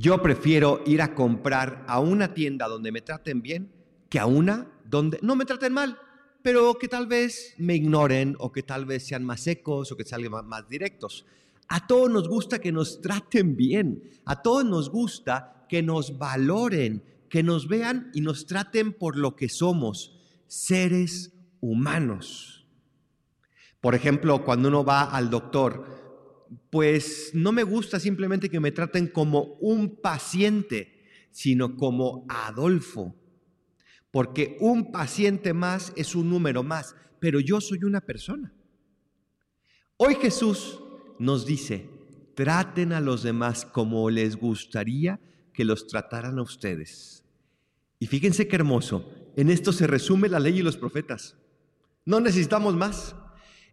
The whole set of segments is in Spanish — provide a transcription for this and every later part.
Yo prefiero ir a comprar a una tienda donde me traten bien que a una donde no me traten mal, pero que tal vez me ignoren o que tal vez sean más secos o que salgan más directos. A todos nos gusta que nos traten bien, a todos nos gusta que nos valoren, que nos vean y nos traten por lo que somos, seres humanos. Por ejemplo, cuando uno va al doctor, pues no me gusta simplemente que me traten como un paciente, sino como Adolfo. Porque un paciente más es un número más, pero yo soy una persona. Hoy Jesús nos dice, traten a los demás como les gustaría que los trataran a ustedes. Y fíjense qué hermoso, en esto se resume la ley y los profetas. No necesitamos más.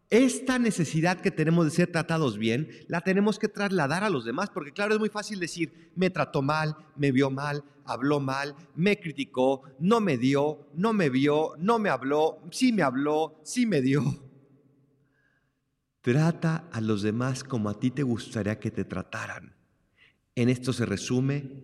Esta necesidad que tenemos de ser tratados bien, la tenemos que trasladar a los demás, porque claro, es muy fácil decir, me trató mal, me vio mal, habló mal, me criticó, no me dio, no me vio, no me habló, sí me habló, sí me dio. Trata a los demás como a ti te gustaría que te trataran. En esto se resume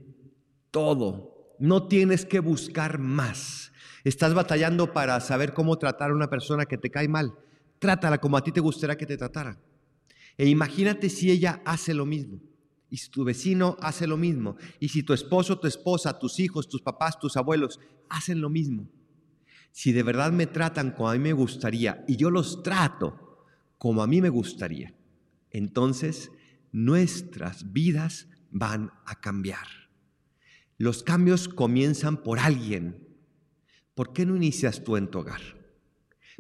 todo. No tienes que buscar más. Estás batallando para saber cómo tratar a una persona que te cae mal trátala como a ti te gustaría que te tratara. E imagínate si ella hace lo mismo, y si tu vecino hace lo mismo, y si tu esposo, tu esposa, tus hijos, tus papás, tus abuelos hacen lo mismo. Si de verdad me tratan como a mí me gustaría y yo los trato como a mí me gustaría, entonces nuestras vidas van a cambiar. Los cambios comienzan por alguien. ¿Por qué no inicias tú en tu hogar?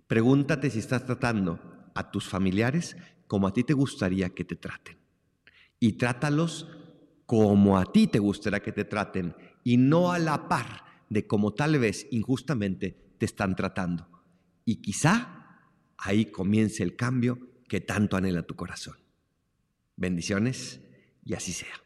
Pregúntate si estás tratando a tus familiares como a ti te gustaría que te traten. Y trátalos como a ti te gustaría que te traten y no a la par de como tal vez injustamente te están tratando. Y quizá ahí comience el cambio que tanto anhela tu corazón. Bendiciones y así sea.